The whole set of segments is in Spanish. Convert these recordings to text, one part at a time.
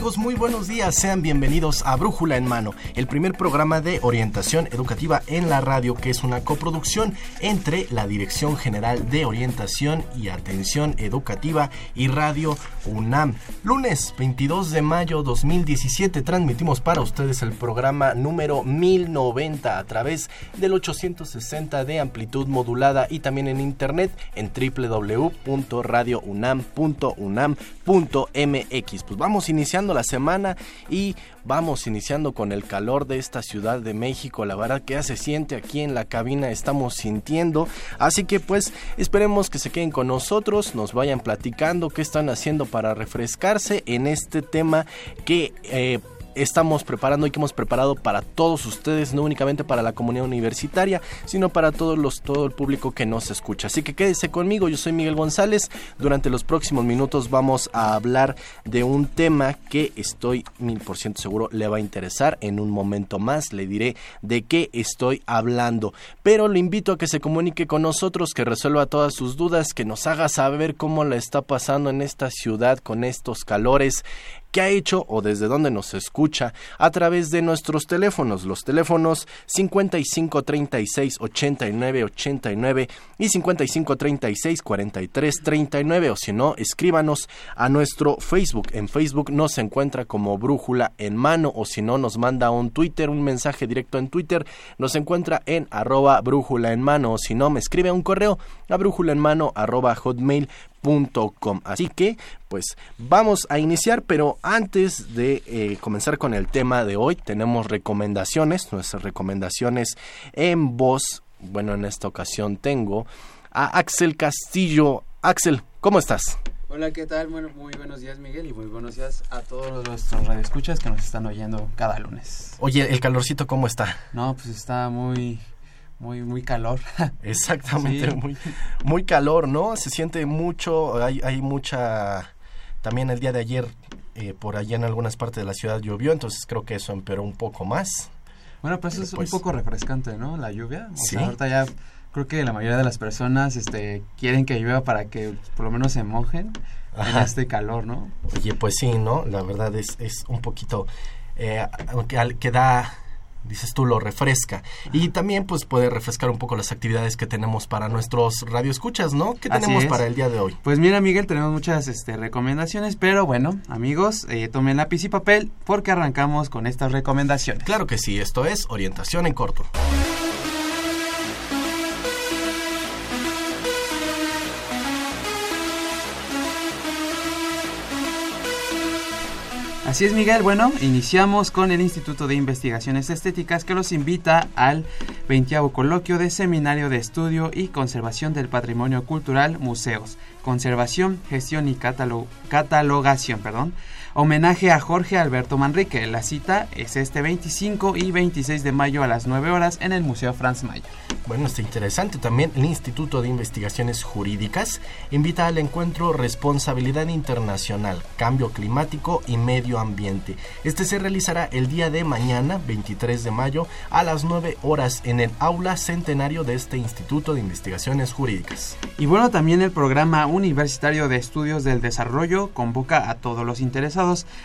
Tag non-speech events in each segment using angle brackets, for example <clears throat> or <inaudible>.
Muy buenos días. Sean bienvenidos a Brújula en Mano, el primer programa de orientación educativa en la radio que es una coproducción entre la Dirección General de Orientación y Atención Educativa y Radio UNAM. Lunes 22 de mayo 2017 transmitimos para ustedes el programa número 1090 a través del 860 de amplitud modulada y también en internet en www.radiounam.unam.mx. Pues vamos a iniciar la semana y vamos iniciando con el calor de esta Ciudad de México. La verdad que ya se siente aquí en la cabina, estamos sintiendo. Así que pues esperemos que se queden con nosotros, nos vayan platicando qué están haciendo para refrescarse en este tema que... Eh, estamos preparando y que hemos preparado para todos ustedes, no únicamente para la comunidad universitaria, sino para todos los, todo el público que nos escucha. Así que quédese conmigo, yo soy Miguel González. Durante los próximos minutos vamos a hablar de un tema que estoy mil por ciento seguro le va a interesar. En un momento más le diré de qué estoy hablando. Pero lo invito a que se comunique con nosotros, que resuelva todas sus dudas, que nos haga saber cómo la está pasando en esta ciudad con estos calores qué ha hecho o desde dónde nos escucha a través de nuestros teléfonos, los teléfonos 55 36 89 89 y 55 36 43 39 o si no, escríbanos a nuestro Facebook. En Facebook nos encuentra como Brújula en mano o si no, nos manda un Twitter, un mensaje directo en Twitter, nos encuentra en arroba brújula en mano o si no, me escribe un correo a brújula en mano arroba hotmail Así que, pues vamos a iniciar, pero antes de eh, comenzar con el tema de hoy, tenemos recomendaciones, nuestras recomendaciones en voz. Bueno, en esta ocasión tengo a Axel Castillo. Axel, ¿cómo estás? Hola, ¿qué tal? Bueno, muy buenos días, Miguel, y muy buenos días a todos nuestros radioescuchas que nos están oyendo cada lunes. Oye, ¿el calorcito cómo está? No, pues está muy, muy muy calor. <laughs> Exactamente, muy muy calor, ¿no? Se siente mucho, hay hay mucha también el día de ayer eh, por allá en algunas partes de la ciudad llovió, entonces creo que eso empeoró un poco más. Bueno, pues es un pues poco refrescante, ¿no? La lluvia. O sea, ahorita ya creo que la mayoría de las personas este quieren que llueva para que por lo menos se mojen en este calor, ¿no? Oye, pues sí, ¿no? La verdad es, es un poquito eh, que da dices tú, lo refresca. Y también pues puede refrescar un poco las actividades que tenemos para nuestros radioescuchas, ¿no? ¿Qué tenemos para el día de hoy? Pues mira, Miguel, tenemos muchas este, recomendaciones, pero bueno, amigos, eh, tomen lápiz y papel porque arrancamos con estas recomendaciones. Claro que sí, esto es Orientación en Corto. Así es, Miguel. Bueno, iniciamos con el Instituto de Investigaciones Estéticas que los invita al 20 coloquio de Seminario de Estudio y Conservación del Patrimonio Cultural, Museos, Conservación, Gestión y Catalogación, perdón, Homenaje a Jorge Alberto Manrique. La cita es este 25 y 26 de mayo a las 9 horas en el Museo Franz Mayer. Bueno, está interesante. También el Instituto de Investigaciones Jurídicas invita al encuentro Responsabilidad Internacional, Cambio Climático y Medio Ambiente. Este se realizará el día de mañana, 23 de mayo, a las 9 horas en el aula centenario de este Instituto de Investigaciones Jurídicas. Y bueno, también el programa universitario de estudios del desarrollo convoca a todos los interesados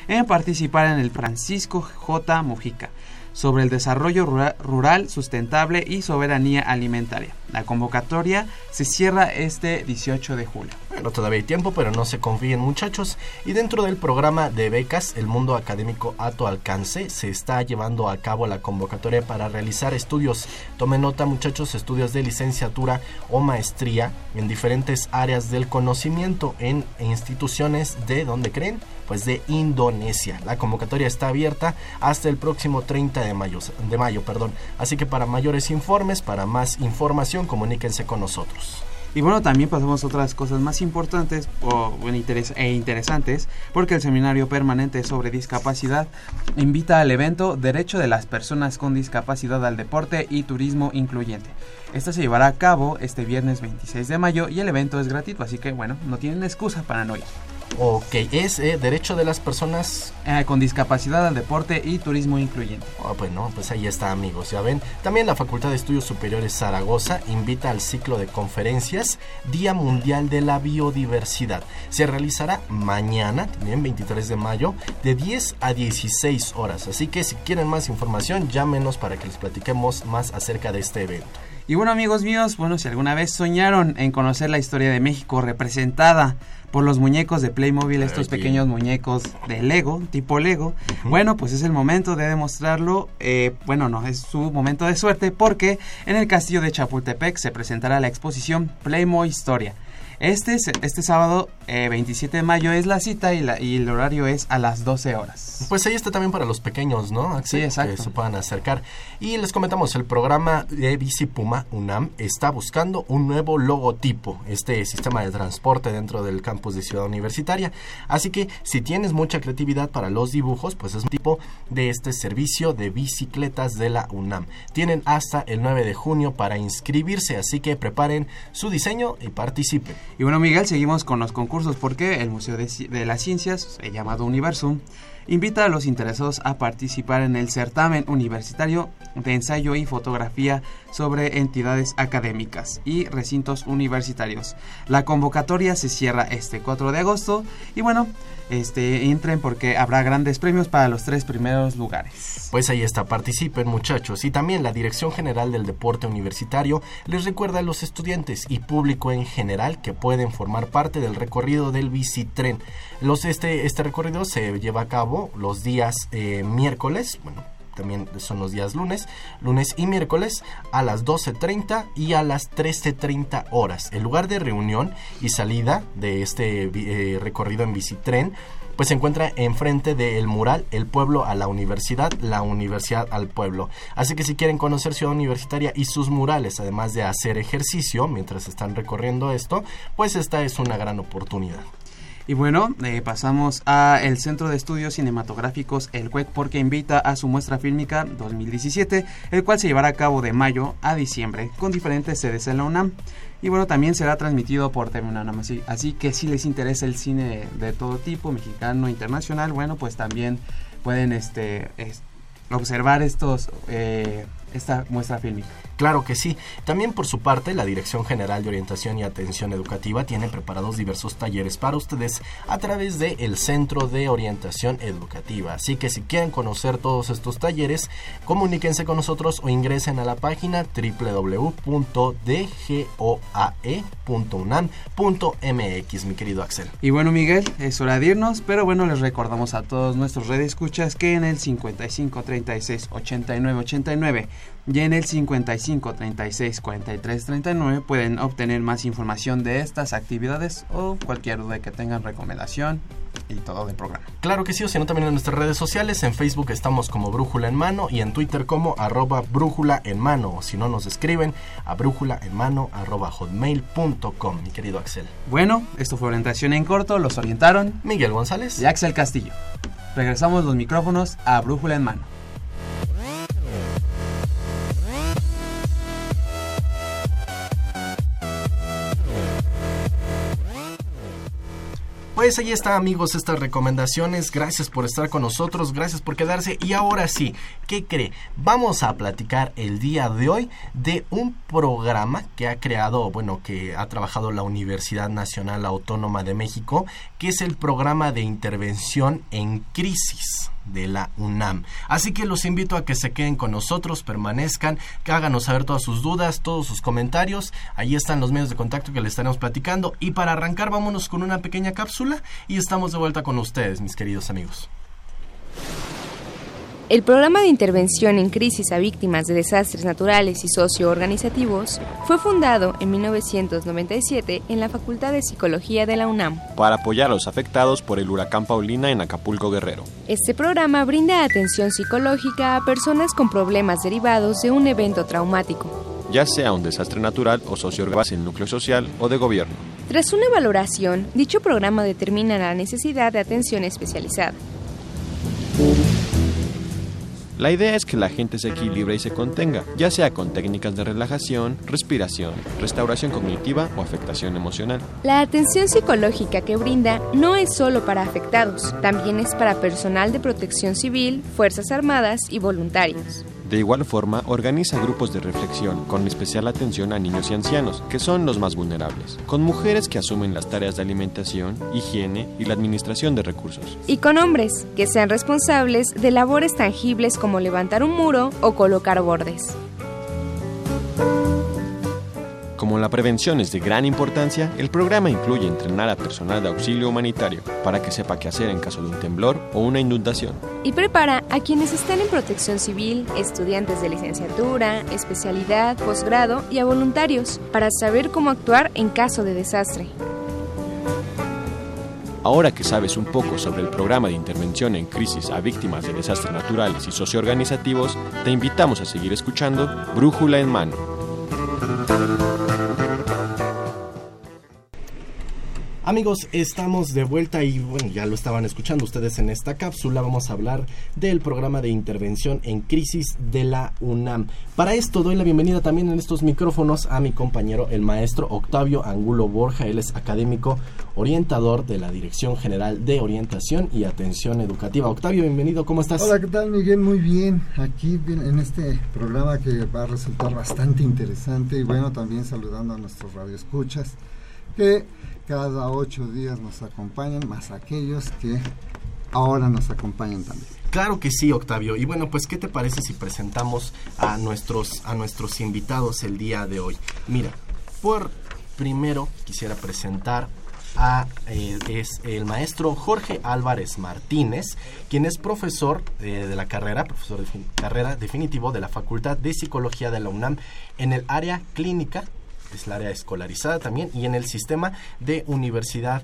en participar en el Francisco J. Mujica sobre el desarrollo rural sustentable y soberanía alimentaria. La convocatoria se cierra este 18 de julio. Bueno, todavía hay tiempo, pero no se confíen muchachos. Y dentro del programa de becas, el mundo académico a tu alcance, se está llevando a cabo la convocatoria para realizar estudios. Tomen nota muchachos, estudios de licenciatura o maestría en diferentes áreas del conocimiento en instituciones de, ¿dónde creen? Pues de Indonesia. La convocatoria está abierta hasta el próximo 30 de mayo, de mayo perdón. Así que para mayores informes, para más información, comuníquense con nosotros. Y bueno, también pasamos a otras cosas más importantes o, bueno, e interesantes, porque el Seminario Permanente sobre Discapacidad invita al evento Derecho de las Personas con Discapacidad al Deporte y Turismo Incluyente. Esta se llevará a cabo este viernes 26 de mayo y el evento es gratuito, así que bueno, no tienen excusa para no ir. Ok, es eh, derecho de las personas Eh, con discapacidad al deporte y turismo incluyente. Ah, bueno, pues ahí está amigos, ya ven. También la Facultad de Estudios Superiores Zaragoza invita al ciclo de conferencias Día Mundial de la Biodiversidad. Se realizará mañana, también 23 de mayo, de 10 a 16 horas. Así que si quieren más información, llámenos para que les platiquemos más acerca de este evento. Y bueno amigos míos, bueno si alguna vez soñaron en conocer la historia de México representada por los muñecos de Playmobil, estos pequeños muñecos de Lego, tipo Lego, bueno pues es el momento de demostrarlo, eh, bueno no, es su momento de suerte porque en el castillo de Chapultepec se presentará la exposición Playmo Historia. Este, es- este sábado eh, 27 de mayo es la cita y, la- y el horario es a las 12 horas. Pues ahí está también para los pequeños, ¿no? Axel? Sí, exacto. Que se puedan acercar. Y les comentamos, el programa de Bici Puma UNAM está buscando un nuevo logotipo, este sistema de transporte dentro del campus de Ciudad Universitaria. Así que si tienes mucha creatividad para los dibujos, pues es un tipo de este servicio de bicicletas de la UNAM. Tienen hasta el 9 de junio para inscribirse, así que preparen su diseño y participen. Y bueno, Miguel, seguimos con los concursos porque el Museo de, las Ciencias, eh, llamado Universum, invita a los interesados a participar en el certamen universitario de ensayo y fotografía sobre entidades académicas y recintos universitarios. La convocatoria se cierra este 4 de agosto y bueno, este entren porque habrá grandes premios para los tres primeros lugares. Pues ahí está, participen muchachos. Y también la Dirección General del Deporte Universitario les recuerda a los estudiantes y público en general que pueden formar parte del recorrido del bicitren. Los, este, este recorrido se lleva a cabo los días eh, miércoles, bueno, también son los días lunes, lunes y miércoles a las 12.30 y a las 13.30 horas. El lugar de reunión y salida de este eh, recorrido en bicitren pues se encuentra enfrente del mural El pueblo a la universidad, la universidad al pueblo. Así que si quieren conocer Ciudad Universitaria y sus murales, además de hacer ejercicio mientras están recorriendo esto, pues esta es una gran oportunidad. Y bueno, eh, pasamos a el Centro de Estudios Cinematográficos, el CUEC, porque invita a su muestra fílmica 2017, el cual se llevará a cabo de mayo a diciembre, con diferentes sedes en la UNAM. Y bueno, también será transmitido por TV UNAM, así, que si les interesa el cine de todo tipo, mexicano, internacional, bueno, pues también pueden este, es- observar estos, eh, esta muestra fílmica. Claro que sí. También por su parte, la Dirección General de Orientación y Atención Educativa tiene preparados diversos talleres para ustedes a través de el Centro de Orientación Educativa. Así que si quieren conocer todos estos talleres, comuníquense con nosotros o ingresen a la página www.dgoae.unam.mx, mi querido Axel. Y bueno, Miguel, es hora de irnos, pero bueno, les recordamos a todos nuestros redes escuchas que en el 55 36 89 89 y en el 55 36 43 39 pueden obtener más información de estas actividades o cualquier duda que tengan, recomendación y todo del programa. Claro que sí, o si no también en nuestras redes sociales, en Facebook estamos como Brújula en Mano y en Twitter como arroba Brújula en Mano, o si no nos escriben a brújula en mano arroba hotmail.com, mi querido Axel. Bueno, esto fue orientación en corto, los orientaron Miguel González. y Axel Castillo. Regresamos los micrófonos a Brújula en mano. Pues ahí está amigos estas recomendaciones, gracias por estar con nosotros, gracias por quedarse y ahora sí, ¿qué cree? Vamos a platicar el día de hoy de un programa que ha creado, bueno, que ha trabajado la Universidad Nacional Autónoma de México, que es el programa de intervención en crisis. De la UNAM. Así que los invito a que se queden con nosotros, permanezcan, que háganos saber todas sus dudas, todos sus comentarios. Ahí están los medios de contacto que les estaremos platicando. Y para arrancar, vámonos con una pequeña cápsula y estamos de vuelta con ustedes, mis queridos amigos. El programa de intervención en crisis a víctimas de desastres naturales y socioorganizativos fue fundado en 1997 en la Facultad de Psicología de la UNAM para apoyar a los afectados por el huracán Paulina en Acapulco Guerrero. Este programa brinda atención psicológica a personas con problemas derivados de un evento traumático, ya sea un desastre natural o socioorganizado en núcleo social o de gobierno. Tras una valoración, dicho programa determina la necesidad de atención especializada. La idea es que la gente se equilibre y se contenga, ya sea con técnicas de relajación, respiración, restauración cognitiva o afectación emocional. La atención psicológica que brinda no es solo para afectados, también es para personal de protección civil, Fuerzas Armadas y voluntarios. De igual forma, organiza grupos de reflexión con especial atención a niños y ancianos, que son los más vulnerables, con mujeres que asumen las tareas de alimentación, higiene y la administración de recursos. Y con hombres, que sean responsables de labores tangibles como levantar un muro o colocar bordes. Como la prevención es de gran importancia, el programa incluye entrenar a personal de auxilio humanitario para que sepa qué hacer en caso de un temblor o una inundación. Y prepara a quienes están en protección civil, estudiantes de licenciatura, especialidad, posgrado y a voluntarios para saber cómo actuar en caso de desastre. Ahora que sabes un poco sobre el programa de intervención en crisis a víctimas de desastres naturales y socioorganizativos, te invitamos a seguir escuchando Brújula en Mano Amigos, estamos de vuelta y bueno, ya lo estaban escuchando ustedes en esta cápsula. Vamos a hablar del programa de intervención en crisis de la UNAM. Para esto doy la bienvenida también en estos micrófonos a mi compañero, el maestro Octavio Angulo Borja. Él es académico orientador de la Dirección General de Orientación y Atención Educativa. Octavio, bienvenido, ¿cómo estás? Hola, ¿qué tal Miguel? Muy bien. Aquí en este programa que va a resultar bastante interesante y bueno, también saludando a nuestros radioescuchas que cada ocho días nos acompañan, más aquellos que ahora nos acompañan también. Claro que sí, Octavio. Y bueno, pues, ¿qué te parece si presentamos a nuestros, a nuestros invitados el día de hoy? Mira, por primero quisiera presentar a, eh, es el maestro Jorge Álvarez Martínez, quien es profesor eh, de la carrera, profesor de carrera definitivo de la Facultad de Psicología de la UNAM en el área clínica es el área escolarizada también, y en el sistema de universidad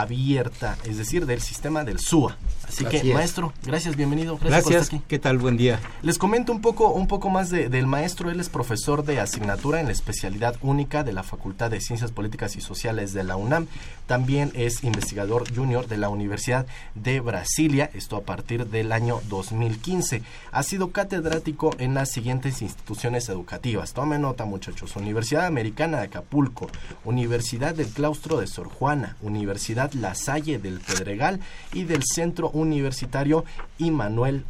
abierta, es decir, del sistema del SUA. Así, que, maestro, gracias, bienvenido. Gracias, ¿qué tal? Buen día. Les comento un poco, un poco más del maestro. Él es profesor de asignatura en la especialidad única de la Facultad de Ciencias Políticas y Sociales de la UNAM. También es investigador junior de la Universidad de Brasilia, esto a partir del año 2015. Ha sido catedrático en las siguientes instituciones educativas. Tomen nota, muchachos. Universidad Americana de Acapulco, Universidad del Claustro de Sor Juana, Universidad La Salle del Pedregal y del Centro universitario Immanuel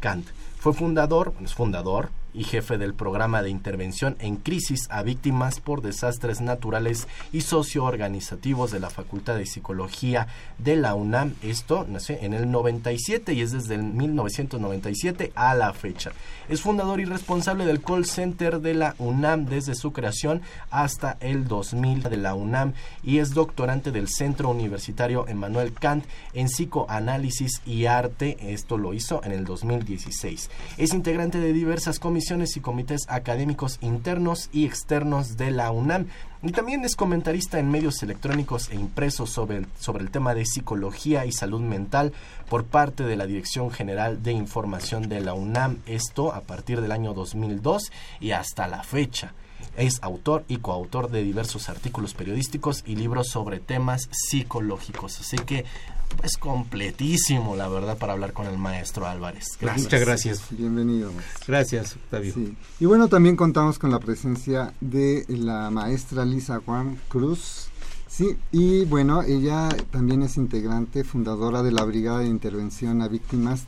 Kant. Fue fundador, es fundador, y jefe del programa de intervención en crisis a víctimas por desastres naturales y socioorganizativos de la Facultad de Psicología de la UNAM. Esto nació en el 97 y es desde el 1997 a la fecha. Es fundador y responsable del call center de la UNAM desde su creación hasta el 2000 de la UNAM y es doctorante del Centro Universitario Emmanuel Kant en psicoanálisis y arte. Esto lo hizo en el 2016. Es integrante de diversas comisiones y comités académicos internos y externos de la UNAM. Y también es comentarista en medios electrónicos e impresos sobre el, sobre el tema de psicología y salud mental por parte de la Dirección General de Información de la UNAM. Esto a partir del año 2002 y hasta la fecha. Es autor y coautor de diversos artículos periodísticos y libros sobre temas psicológicos. Así que es completísimo, la verdad, para hablar con el maestro Álvarez. Muchas gracias. Bienvenido. Gracias, Octavio. Y bueno, también contamos con la presencia de la maestra Lisa Juan Cruz. Sí, y bueno, ella también es integrante, fundadora de la Brigada de Intervención a Víctimas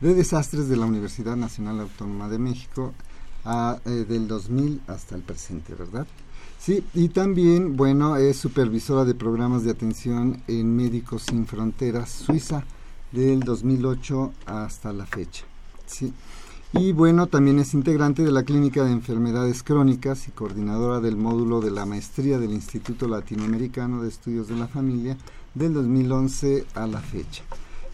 de Desastres de la Universidad Nacional Autónoma de México a, eh, del 2000 hasta el presente, ¿verdad? Sí, y también, bueno, es supervisora de programas de atención en Médicos Sin Fronteras Suiza, del 2008 hasta la fecha. ¿sí? Y bueno, también es integrante de la Clínica de Enfermedades Crónicas y coordinadora del módulo de la maestría del Instituto Latinoamericano de Estudios de la Familia del 2011 a la fecha.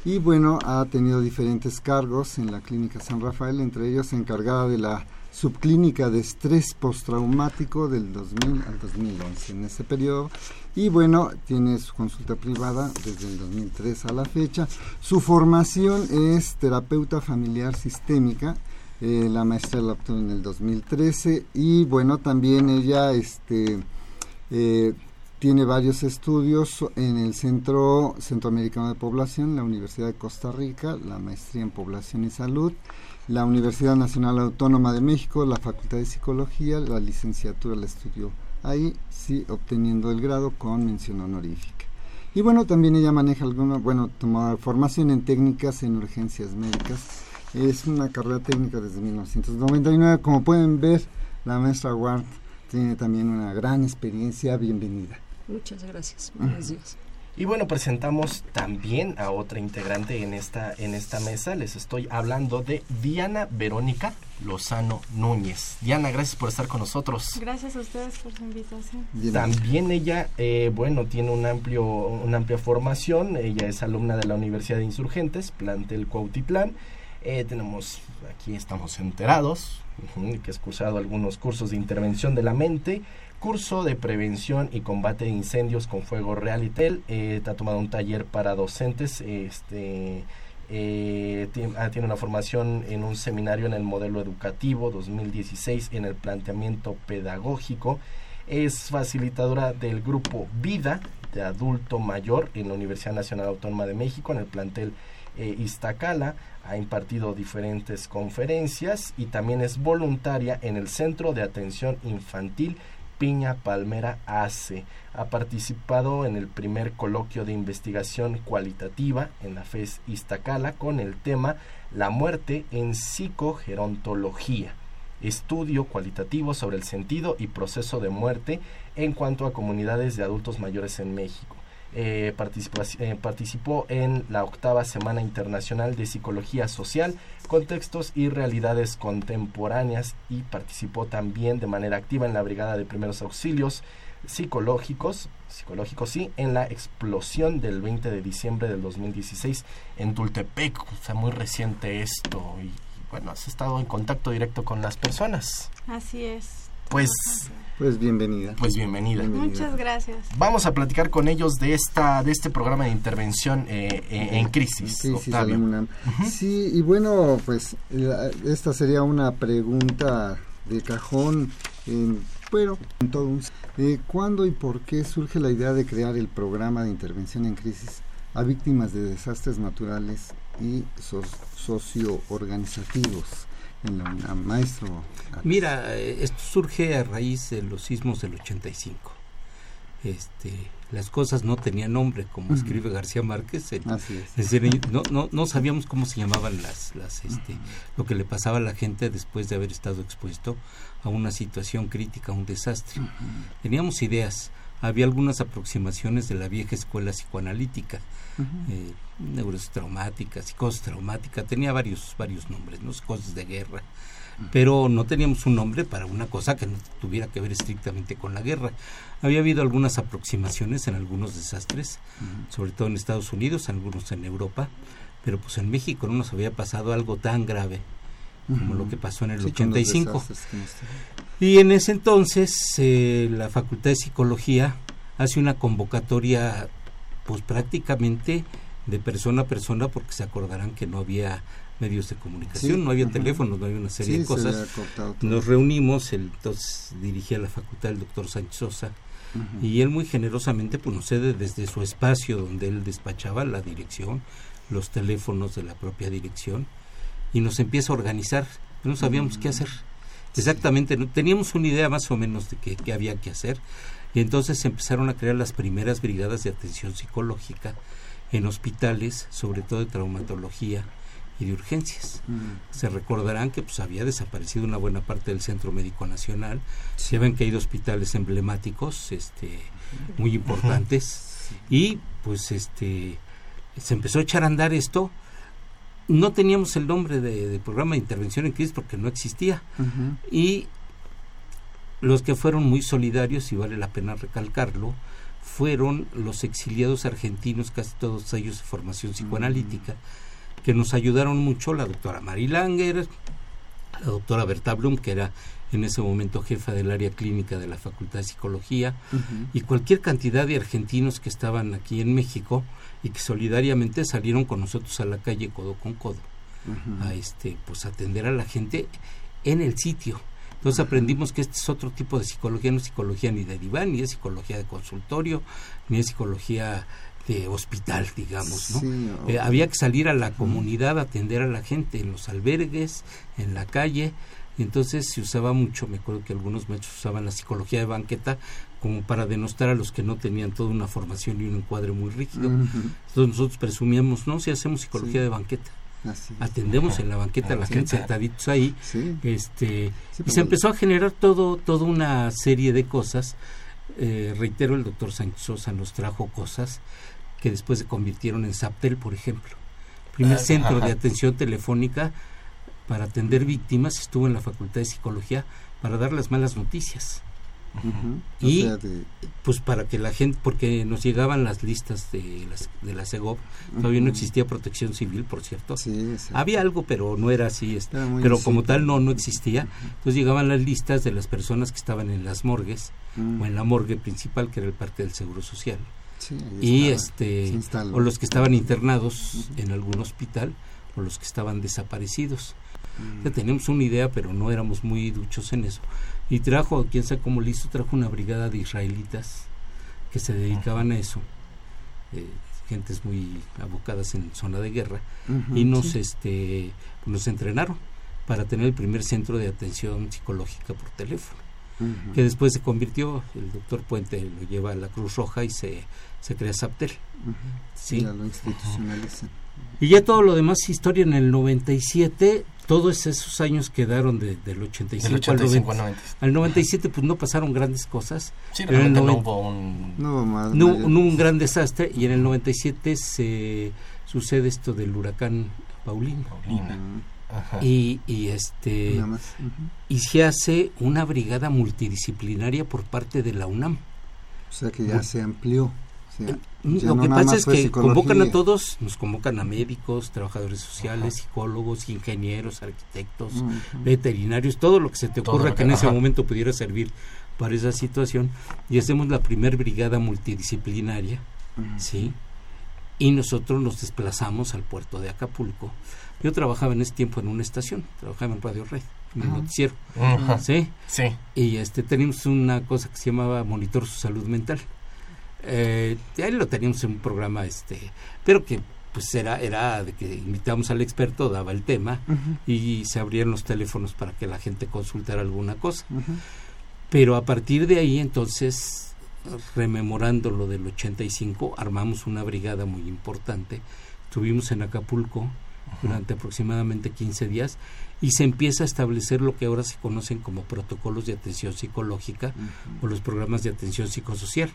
Y bueno, ha tenido diferentes cargos en la Clínica San Rafael, entre ellos encargada de la subclínica de estrés postraumático del 2000 al 2011 en ese periodo. Y bueno tiene su consulta privada desde el 2003 a la fecha. Su formación es terapeuta familiar sistémica eh, la maestra la obtuvo en el 2013 y bueno también ella este eh, tiene varios estudios en el Centro Centroamericano de Población, la Universidad de Costa Rica, la maestría en Población y Salud, la Universidad Nacional Autónoma de México, la Facultad de Psicología, la licenciatura la estudió ahí, sí, obteniendo el grado con mención honorífica. Y bueno, también ella maneja alguna, bueno, tomó formación en técnicas en urgencias médicas. Es una carrera técnica desde 1999. Como pueden ver, la maestra Ward tiene también una gran experiencia. Bienvenida. Muchas gracias. <laughs> Buenos días. Y bueno, presentamos también a otra integrante en esta, en esta mesa. Les estoy hablando de Diana Verónica Lozano Núñez. Diana, gracias por estar con nosotros. Gracias a ustedes por su invitación. También ella, eh, bueno, tiene un amplio, una amplia formación. Ella es alumna de la Universidad de Insurgentes, plantel Cuautitlán. Eh, tenemos, aquí estamos enterados, que ha cursado algunos cursos de intervención de la mente, curso de prevención y combate de incendios con fuego real y tel. Eh, ha tomado un taller para docentes. Este, eh, tiene, ah, tiene, una formación en un seminario en el modelo educativo 2016 en el planteamiento pedagógico. Es facilitadora del grupo Vida de adulto mayor en la Universidad Nacional Autónoma de México en el plantel eh, Iztacala. Ha impartido diferentes conferencias y también es voluntaria en el Centro de Atención Infantil Piña Palmera ACE. Ha participado en el primer coloquio de investigación cualitativa en la FES Iztacala con el tema La muerte en psicogerontología. Estudio cualitativo sobre el sentido y proceso de muerte en cuanto a comunidades de adultos mayores en México. Eh, participó, eh, participó en la octava Semana Internacional de Psicología Social, Contextos y Realidades Contemporáneas y participó también de manera activa en la Brigada de Primeros Auxilios Psicológicos, psicológicos sí, en la explosión del 20 de diciembre del 2016 en Tultepec. O sea, muy reciente esto y bueno, has estado en contacto directo con las personas. Así es. Pues pues bienvenida. Pues bienvenida. Muchas gracias. Vamos a platicar con ellos de esta de este programa de intervención eh, en, crisis. Sí, y bueno, pues esta sería una pregunta de cajón, bueno, en todo un, eh, ¿Cuándo y por qué surge la idea de crear el programa de intervención en crisis a víctimas de desastres naturales y socioorganizativos? En la maestro. Mira, eh, esto surge a raíz de los sismos del 85. Este, las cosas no tenían nombre, como escribe García Márquez. Así es. no, no, no, sabíamos cómo se llamaban las, las este, lo que le pasaba a la gente después de haber estado expuesto a una situación crítica, a un desastre. Teníamos ideas, había algunas aproximaciones de la vieja escuela psicoanalítica, eh, neurosis traumática, psicosis traumática, tenía varios, varios nombres, ¿no? cosas de guerra, pero no teníamos un nombre para una cosa que no tuviera que ver estrictamente con la guerra. Había habido algunas aproximaciones en algunos desastres, sobre todo en Estados Unidos, algunos en Europa, pero pues en México no nos había pasado algo tan grave como lo que pasó en el 85. Y en ese entonces eh, la Facultad de Psicología hace una convocatoria pues prácticamente de persona a persona porque se acordarán que no había medios de comunicación, no había teléfonos, no había una serie de cosas. Nos reunimos, el, entonces dirigía la facultad el doctor Sánchez Sosa y él muy generosamente pues nos cede desde su espacio donde él despachaba la dirección, los teléfonos de la propia dirección y nos empieza a organizar, no sabíamos qué hacer. Exactamente, teníamos una idea más o menos de qué, había que hacer y entonces empezaron a crear las primeras brigadas de atención psicológica en hospitales, sobre todo de traumatología y de urgencias. Mm. Se recordarán que pues había desaparecido una buena parte del Centro Médico Nacional, se habían caído hospitales emblemáticos, este, muy importantes y pues este se empezó a echar a andar esto. No teníamos el nombre de, de programa de intervención en crisis porque no existía. Y los que fueron muy solidarios, y vale la pena recalcarlo, fueron los exiliados argentinos, casi todos ellos de formación psicoanalítica, que nos ayudaron mucho, la doctora Mari Langer, la doctora Berta Blum, que era en ese momento jefa del área clínica de la Facultad de Psicología, y cualquier cantidad de argentinos que estaban aquí en México y que solidariamente salieron con nosotros a la calle codo con codo a este pues atender a la gente en el sitio. Entonces aprendimos que este es otro tipo de psicología, no es psicología ni de diván, ni es psicología de consultorio, ni es psicología de hospital, digamos, ¿no? Sí, Eh, había que salir a la comunidad a atender a la gente en los albergues, en la calle, y entonces se usaba mucho, me acuerdo que algunos maestros usaban la psicología de banqueta como para denostar a los que no tenían toda una formación y un encuadre muy rígido. Entonces nosotros presumíamos, no, si hacemos psicología Sí. de banqueta. Atendemos en la banqueta a la gente sentaditos ahí, Sí. este Sí, y se empezó a generar todo toda una serie de cosas. Eh, reitero el doctor Sánchez Sosa nos trajo cosas que después se convirtieron en Saptel por ejemplo. Primer Ah, centro ajá. de atención telefónica para atender víctimas estuvo en la facultad de psicología para dar las malas noticias Y sea, de- pues para que la gente porque nos llegaban las listas de las de la CEGOP todavía no existía protección civil por cierto. Sí, había algo pero no era así este, Era pero como tal no no existía. Entonces llegaban las listas de las personas que estaban en las morgues Mm. o en la morgue principal que era el parque del seguro social. Sí, y estaba. este o los que estaban internados en algún hospital o los que estaban desaparecidos. Mm. ya teníamos una idea pero no éramos muy duchos en eso y trajo quién sabe cómo lo hizo trajo una brigada de israelitas que se dedicaban a eso eh, gentes muy abocadas en zona de guerra y nos sí. este nos entrenaron para tener el primer centro de atención psicológica por teléfono que después se convirtió el doctor Puente lo lleva a la Cruz Roja y se, se crea Saptel sí. Ya lo institucionalizan. y ya todo lo demás historia en el 97 todos esos años quedaron de- del 85, Del 85 al, al 90, 90. al 97 pues no pasaron grandes cosas Sí, pero en el realmente no 90 hubo un... No, más, no, mayor- no hubo un gran desastre y en el 97 se sucede esto del huracán Paulino Paulina. Ujú. Ajá. y, y este Nada más. Ujú. y se hace una brigada multidisciplinaria por parte de la UNAM. O sea que ya se amplió. O sea, ya Lo no que nada pasa más es que convocan a todos, nos convocan a médicos, trabajadores sociales, psicólogos, ingenieros, arquitectos, veterinarios, todo lo que se te ocurra que que- en ese momento pudiera servir para esa situación y hacemos la primer brigada multidisciplinaria. ¿sí? Y nosotros nos desplazamos al puerto de Acapulco. Yo trabajaba en ese tiempo en una estación, trabajaba en Radio Red, en el noticiero, Ajá. ¿sí? Sí. y este teníamos una cosa que se llamaba monitor su salud mental eh, ahí lo teníamos en un programa este pero que pues era era de que invitamos al experto daba el tema y se abrían los teléfonos para que la gente consultara alguna cosa. Pero a partir de ahí entonces rememorando lo del 85 armamos una brigada muy importante. Estuvimos en Acapulco durante aproximadamente 15 días y se empieza a establecer lo que ahora se conocen como protocolos de atención psicológica o los programas de atención psicosocial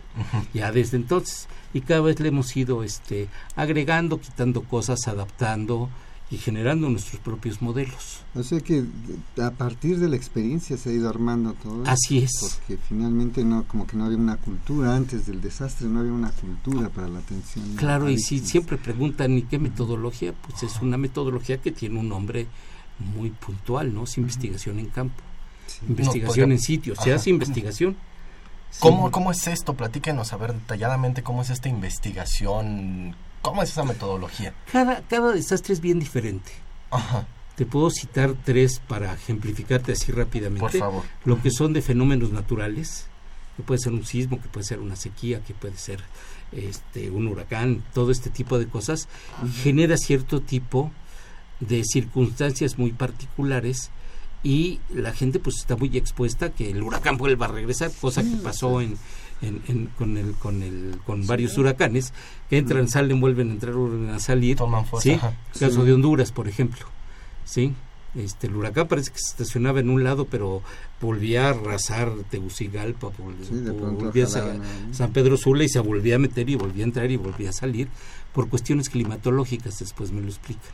ya desde entonces. Y cada vez le hemos ido este agregando quitando cosas adaptando y generando nuestros propios modelos O sea que a partir de la experiencia se ha ido armando todo. esto, Así es. Porque finalmente no, como que no había una cultura antes del desastre, no había una cultura para la atención. Claro, y si siempre preguntan, ¿y qué metodología? Pues es una metodología que tiene un nombre muy puntual, ¿no? Es investigación en campo, Sí. investigación en sitio, se hace investigación. ¿Cómo, Sí. ¿Cómo es esto? Platíquenos, a ver detalladamente cómo es esta investigación, cómo es esa metodología. Cada, cada desastre es bien diferente. Ajá, Te puedo citar tres para ejemplificarte así rápidamente. por favor. Lo que son de fenómenos naturales, que puede ser un sismo, que puede ser una sequía, que puede ser este un huracán, todo este tipo de cosas, genera cierto tipo de circunstancias muy particulares y la gente pues está muy expuesta a que el huracán vuelva a regresar, cosa que pasó en, en- en- con el con el con varios huracanes que entran, Mm. salen, vuelven a entrar, vuelven a salir. Toman fuerza. Caso Sí. de Honduras, por ejemplo. ¿Sí? Este, el huracán parece que se estacionaba en un lado, pero volvía a arrasar Tegucigalpa, volvía a. San Pedro Sula y se volvía a meter y volvía a entrar y volvía a salir por cuestiones climatológicas, después me lo explican.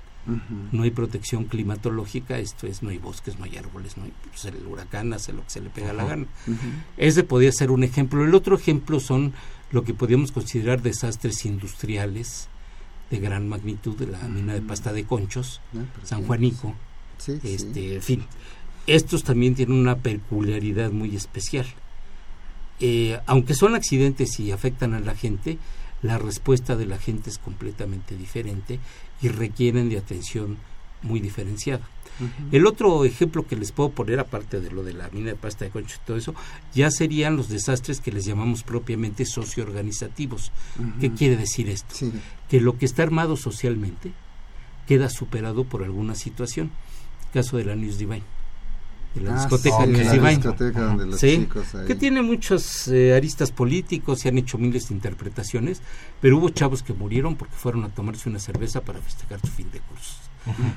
No hay protección climatológica, esto es, no hay bosques, no hay árboles, no hay, pues el huracán hace lo que se le pega la gana. Ese podría ser un ejemplo. El otro ejemplo son lo que podríamos considerar desastres industriales de gran magnitud de la mina de pasta de conchos, Ah, San Juanico, Sí, sí. este, en fin. Estos también tienen una peculiaridad muy especial. Eh, aunque son accidentes y afectan a la gente, la respuesta de la gente es completamente diferente y requieren de atención muy diferenciada. El otro ejemplo que les puedo poner, aparte de lo de la mina de pasta de concho y todo eso, ya serían los desastres que les llamamos propiamente socioorganizativos. ¿Qué quiere decir esto? Sí. Que lo que está armado socialmente queda superado por alguna situación. Caso de la News Divine. La Ah, discoteca sí, News la Divine. discoteca donde los Sí, chicos ahí. que tiene muchos eh, aristas políticos, se han hecho miles de interpretaciones, pero hubo chavos que murieron porque fueron a tomarse una cerveza para festejar su fin de cursos.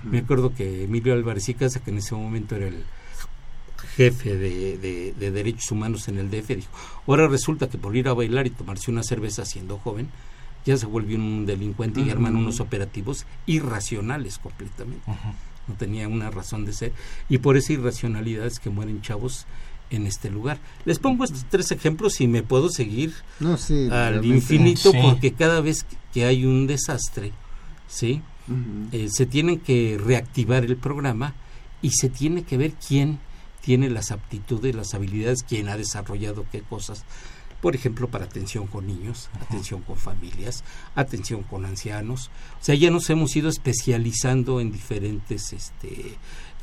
Me acuerdo que Emilio Álvarez y Casa, que en ese momento era el jefe de, de- de derechos humanos en el DF, dijo, ahora resulta que por ir a bailar y tomarse una cerveza siendo joven, ya se volvió un delincuente y arman unos operativos irracionales completamente. No tenía una razón de ser. Y por esa irracionalidad es que mueren chavos en este lugar. Les pongo estos tres ejemplos y me puedo seguir No, sí, al realmente. infinito Sí. porque cada vez que hay un desastre, ¿sí? Eh, se tiene que reactivar el programa y se tiene que ver quién tiene las aptitudes, las habilidades, quién ha desarrollado qué cosas. Por ejemplo, para atención con niños, atención con familias, atención con ancianos. O sea, ya nos hemos ido especializando en diferentes este,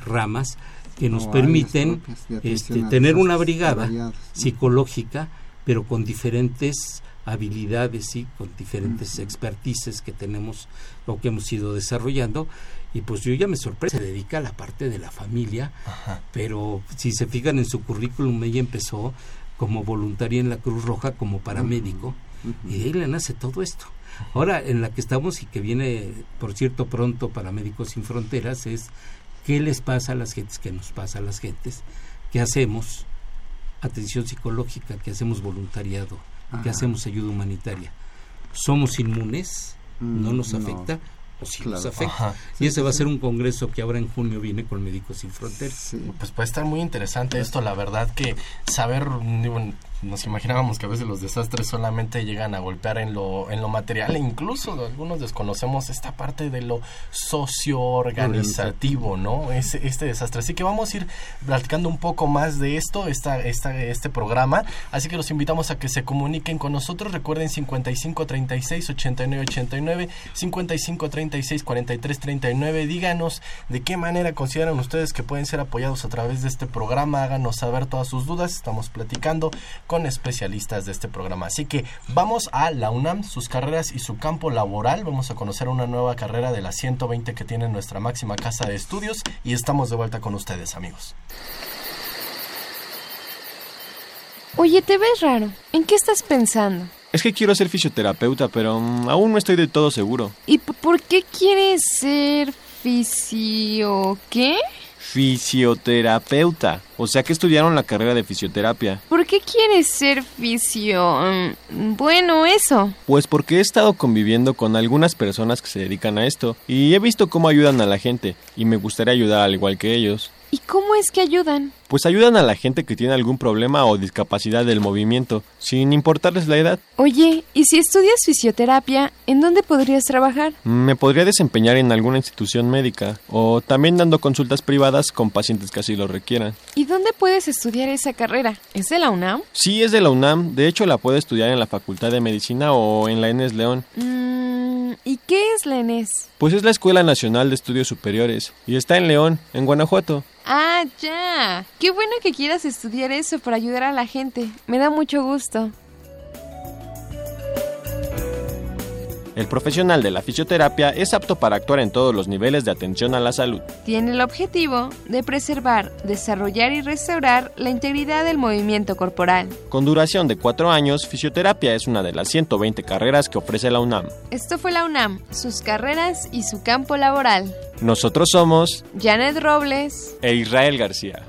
ramas que nos O permiten este, tener una brigada psicológica, pero con diferentes habilidades y con diferentes expertices que tenemos o que hemos ido desarrollando. Y pues yo ya me sorprende se dedica a la parte de la familia pero si se fijan en su currículum ella empezó como voluntaria en la Cruz Roja como paramédico y de ahí le nace todo esto ahora en la que estamos y que viene por cierto pronto para Médicos Sin Fronteras es qué les pasa a las gentes que nos pasa a las gentes qué hacemos atención psicológica, que hacemos voluntariado, que Ajá. hacemos ayuda humanitaria. ¿Somos inmunes? ¿No Mm, nos no. afecta? ¿O Claro. afecta? Ajá. Y ese va a ser un congreso que ahora en junio viene con Médicos Sin Fronteras. Pues puede estar muy interesante esto, la verdad que saber, digo, nos imaginábamos que a veces los desastres solamente llegan a golpear en lo, en lo material e incluso algunos desconocemos esta parte de lo socio-organizativo, ¿no? Ese, este desastre. Así que vamos a ir platicando un poco más de esto, esta, esta, este programa. Así que los invitamos a que se comuniquen con nosotros. Recuerden 55 36 89 89, 55 36 43 39. Díganos de qué manera consideran ustedes que pueden ser apoyados a través de este programa. Háganos saber todas sus dudas. Estamos platicando con especialistas de este programa. Así que vamos a la UNAM, sus carreras y su campo laboral. Vamos a conocer una nueva carrera de las 120 que tiene nuestra máxima casa de estudios y estamos de vuelta con ustedes, amigos. Oye, te ves raro. ¿En qué estás pensando? Es que quiero ser fisioterapeuta, pero mm, aún no estoy de todo seguro. ¿Y por qué quieres ser fisio... qué? Fisioterapeuta. O sea que estudiaron la carrera de fisioterapia. ¿Por qué quieres ser fisio... mm, bueno, eso. Pues porque he estado conviviendo con algunas personas que se dedican a esto y he visto cómo ayudan a la gente y me gustaría ayudar al igual que ellos. ¿Y cómo es que ayudan? Pues ayudan a la gente que tiene algún problema o discapacidad del movimiento, sin importarles la edad. Oye, ¿y si estudias fisioterapia, en dónde podrías trabajar? Me podría desempeñar en alguna institución médica o también dando consultas privadas con pacientes que así lo requieran. ¿Y dónde puedes estudiar esa carrera? ¿Es de la UNAM? Sí, es de la UNAM, de hecho la puede estudiar en la Facultad de Medicina o en la ENES León. Mm, ¿Y qué es la ENES? Pues es la Escuela Nacional de Estudios Superiores y está en León, en Guanajuato. Ah, ya. Qué bueno que quieras estudiar eso para ayudar a la gente. Me da mucho gusto. El profesional de la fisioterapia es apto para actuar en todos los niveles de atención a la salud. Tiene el objetivo de preservar, desarrollar y restaurar la integridad del movimiento corporal. Con duración de cuatro años, fisioterapia es una de las 120 carreras que ofrece la UNAM. Esto fue la UNAM, sus carreras y su campo laboral. Nosotros somos Janet Robles e Israel García.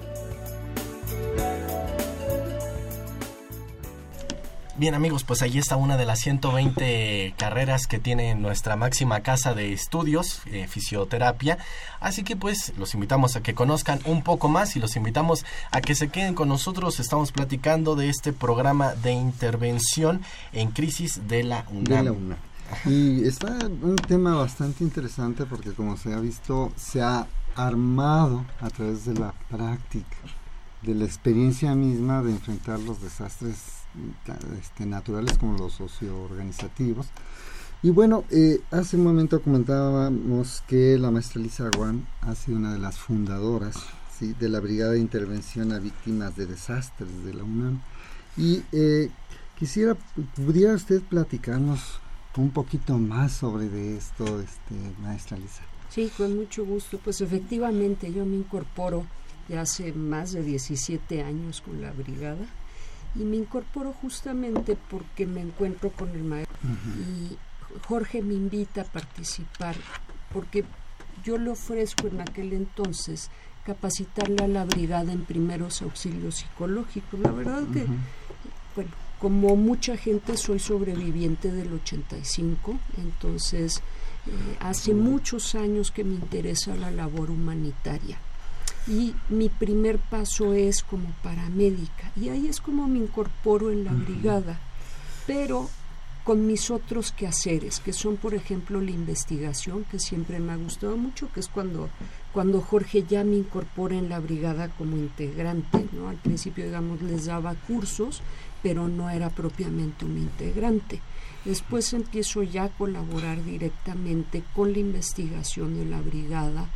Bien amigos, pues ahí está una de las 120 carreras que tiene nuestra máxima casa de estudios, eh, fisioterapia. Así que pues los invitamos a que conozcan un poco más y los invitamos a que se queden con nosotros. Estamos platicando de este programa de intervención en crisis de la UNAM. De la UNAM. Y está un tema bastante interesante porque como se ha visto, se ha armado a través de la práctica, de la experiencia misma de enfrentar los desastres este, naturales como los socioorganizativos. Y bueno, eh, hace un momento comentábamos que la maestra Lisa Guan ha sido una de las fundadoras ¿sí? de la Brigada de Intervención a Víctimas de Desastres de la UNAM. Y eh, quisiera, ¿pudiera usted platicarnos un poquito más sobre de esto, este, maestra Lisa? Sí, con mucho gusto. Pues efectivamente yo me incorporo ya hace más de 17 años con la brigada y me incorporo justamente porque me encuentro con el maestro. Y Jorge me invita a participar porque yo le ofrezco en aquel entonces capacitarle a la brigada en primeros auxilios psicológicos. La verdad que, bueno, como mucha gente soy sobreviviente del 85, entonces eh, hace muchos años que me interesa la labor humanitaria y mi primer paso es como paramédica. Y ahí es como me incorporo en la brigada. Pero con mis otros quehaceres que son por ejemplo la investigación que siempre me ha gustado mucho que es cuando cuando Jorge ya me incorpora en la brigada como integrante no al principio digamos les daba cursos pero no era propiamente un integrante. Después empiezo ya a colaborar directamente con la investigación de la brigada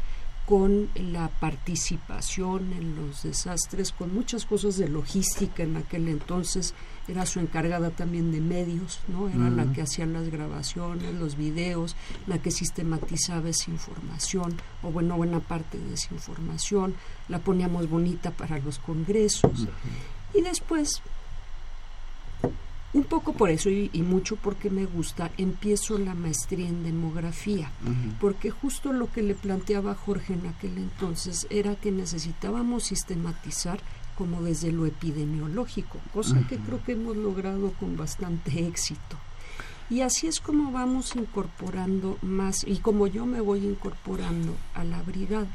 con la participación en los desastres, con muchas cosas de logística en aquel entonces, era su encargada también de medios, ¿no? Era la que hacía las grabaciones, los videos, la que sistematizaba esa información, o bueno, buena parte de esa información, la poníamos bonita para los congresos. Y después un poco por eso y, mucho porque me gusta, empiezo la maestría en demografía, porque justo lo que le planteaba Jorge en aquel entonces era que necesitábamos sistematizar como desde lo epidemiológico, cosa que creo que hemos logrado con bastante éxito. Y así es como vamos incorporando más, y como yo me voy incorporando a la brigada.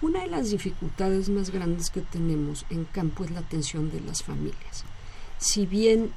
Una de las dificultades más grandes que tenemos en campo es la atención de las familias. Si bien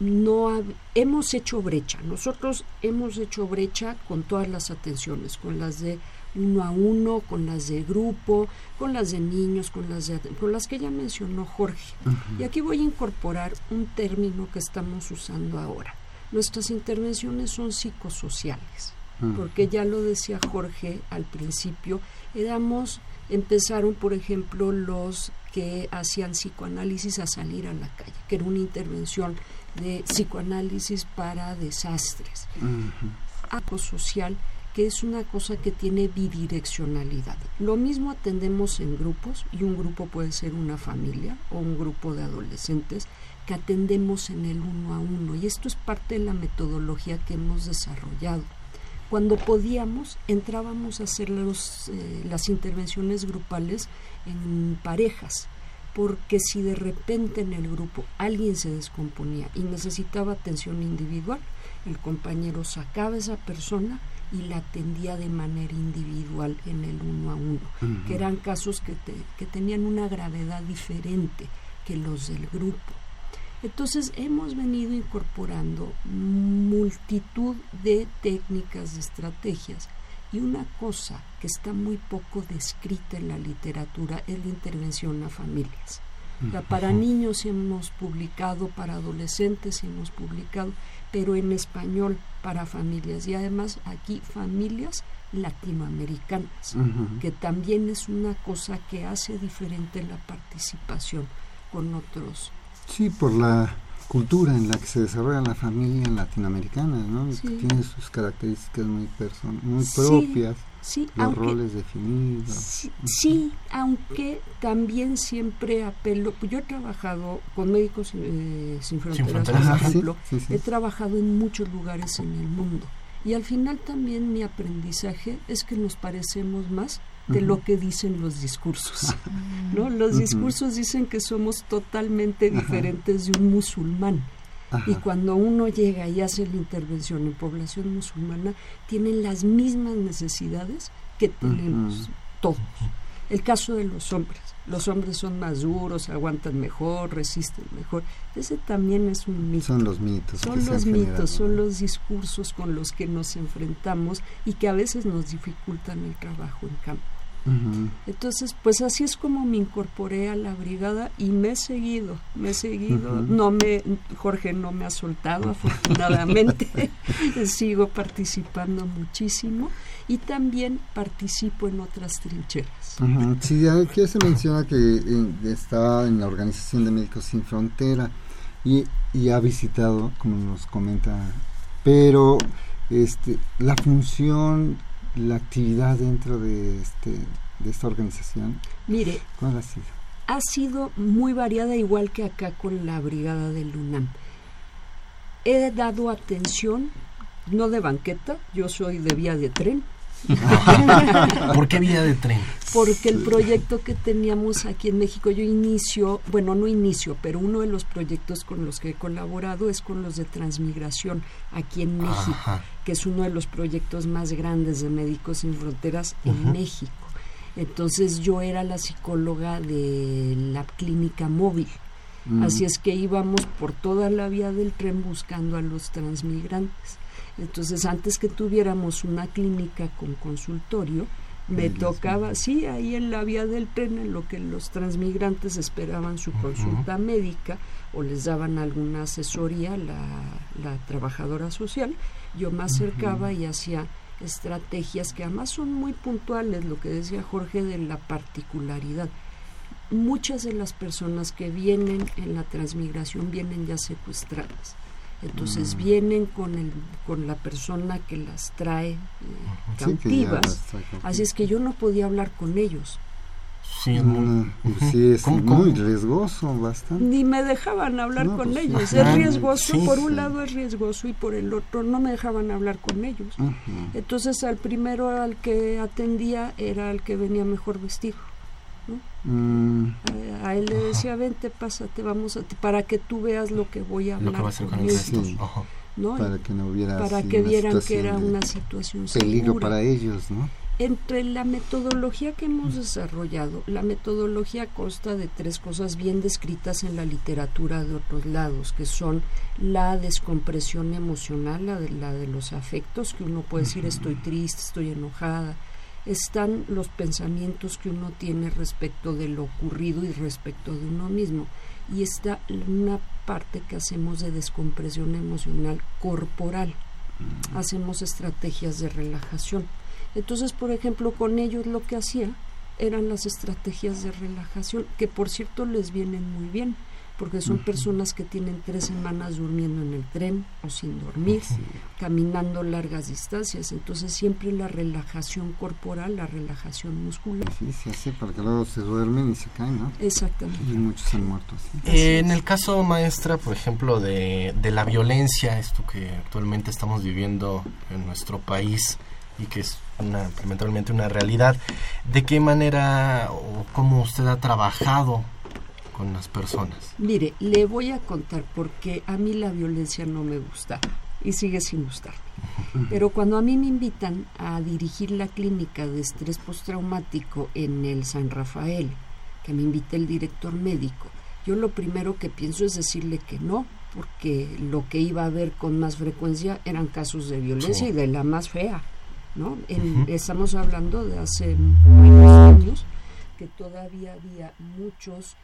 no hemos hecho brecha. Nosotros hemos hecho brecha con todas las atenciones, con las de uno a uno, con las de grupo, con las de niños, con las de con las que ya mencionó Jorge. Y aquí voy a incorporar un término que estamos usando ahora. Nuestras intervenciones son psicosociales, porque ya lo decía Jorge al principio, éramos empezaron, por ecemplo, los que hacían psicoanálisis a salir a la calle, que era una intervención de psicoanálisis para desastres. Uh social, que es una cosa que tiene bidireccionalidad. Lo mismo atendemos en grupos, y un grupo puede ser una familia o un grupo de adolescentes, que atendemos en el uno a uno. Y esto es parte de la metodología que hemos desarrollado. Cuando podíamos, entrábamos a hacer los, eh, las intervenciones grupales en parejas porque si de repente en el grupo alguien se descomponía y necesitaba atención individual, el compañero sacaba a esa persona y la atendía de manera individual en el uno a uno, que eran casos que, que tenían una gravedad diferente que los del grupo. Entonces hemos venido incorporando multitud de técnicas, de estrategias y una cosa que está muy poco descrita en la literatura es la intervención a familias. para niños hemos publicado, para adolescentes hemos publicado, pero en español para familias y además aquí familias latinoamericanas, que también es una cosa que hace diferente la participación con otros. Sí, por la cultura en la que se desarrolla la familia latinoamericana, ¿no? Sí. Que tiene sus características muy person muy Sí, propias, sí, los aunque- roles definidos. Sí, sí, aunque también siempre apelo, pues yo he trabajado con Médicos eh, Sin Fronteras, Fronteras. por ejemplo, sí, sí. he trabajado en muchos lugares en el mundo y al final también mi aprendizaje es que nos parecemos más de lo que dicen los discursos. <laughs> ¿no? Los discursos dicen que somos totalmente diferentes de un musulmán. Ajá. Y cuando uno llega y hace la intervención en población musulmana, tienen las mismas necesidades que tenemos todos. El caso de los hombres. Los hombres son más duros, aguantan mejor, resisten mejor. Ese también es un mito. Son los mitos. Son los mitos, son los discursos con los que nos enfrentamos y que a veces nos dificultan el trabajo en campo. Entonces, pues así es como me incorporé a la brigada y me he seguido, me he seguido, no me, Jorge no me ha soltado afortunadamente, <laughs> <laughs> sigo participando muchísimo y también participo en otras trincheras. Ujú, Sí, aquí se menciona que eh, está en la Organización de Médicos Sin Frontera y, y ha visitado, como nos comenta, pero este, la función, la actividad dentro de, este, de esta organización, Mire, ¿cuál ha sido? ha sido muy variada igual que acá con la brigada del UNAM. He dado atención, no de banqueta, yo soy de vía de tren. <laughs> ¿Por qué vía de tren? Porque el proyecto que teníamos aquí en México, yo inicio, bueno, no inicio, pero uno de los proyectos con los que he colaborado es con los de transmigración aquí en México, Ajá. que es uno de los proyectos más grandes de Médicos Sin Fronteras en. México. Entonces yo era la psicóloga de la clínica móvil. Mm. Así es que íbamos por toda la vía del tren buscando a los transmigrantes. Entonces, antes que tuviéramos una clínica con consultorio, me tocaba, sí, ahí en la vía del tren, en lo que los transmigrantes esperaban su consulta médica o les daban alguna asesoría, la, la trabajadora social, yo me acercaba y hacía estrategias que además son muy puntuales, lo que decía Jorge de la particularidad. Muchas de las personas que vienen en la transmigración vienen ya secuestradas. Entonces Mm. vienen con el con la persona que las trae eh, Sí, cautivas. las trae cautivas. Así es que yo no podía hablar con ellos. Sí, es muy... Mm, sí, es ¿Cómo- muy cómo? riesgoso, bastante. Ni me dejaban hablar No, con pues, ellos. ajá. Es riesgoso, Sí, por un sí. lado es riesgoso y por el otro no me dejaban hablar con ellos. Entonces al primero al que atendía era el que venía mejor vestido. Mm, A, a él le decía, vente, pásate, vamos a, para que tú veas lo que voy a Lo hablar que va a hacer con el ellos", resto. Sí. Ajá. ¿no? Y para que no hubiera para que vieran que era una situación peligro segura. para ellos, ¿no? Entre la metodología que hemos desarrollado, la metodología consta de tres cosas bien descritas en la literatura de otros lados, que son la descompresión emocional, la de, la de los afectos, que uno puede decir estoy triste, estoy enojada. Están los pensamientos que uno tiene respecto de lo ocurrido y respecto de uno mismo. Y está una parte que hacemos de descompresión emocional corporal. Hacemos estrategias de relajación. Entonces, por ejemplo, con ellos lo que hacía eran las estrategias de relajación, que por cierto les vienen muy bien, porque son personas que tienen tres semanas durmiendo en el tren o sin dormir, caminando largas distancias. Entonces, siempre la relajación corporal, la relajación muscular. Sí, se hace porque luego se duermen y se caen, ¿no? Exactamente. Y muchos han muerto así. Eh, en el caso, maestra, por ejemplo, de, de la violencia, esto que actualmente estamos viviendo en nuestro país y que es una, lamentablemente una realidad, ¿de qué manera o cómo usted ha trabajado con las personas? Mire, le voy a contar porque a mí la violencia no me gusta y sigue sin gustarme. Pero cuando a mí me invitan a dirigir la clínica de estrés postraumático en el San Rafael, que me invita el director médico, yo lo primero que pienso es decirle que no, porque lo que iba a ver con más frecuencia eran casos de violencia Sí. y de la más fea. ¿no? En-. Estamos hablando de hace muchos años que todavía había muchos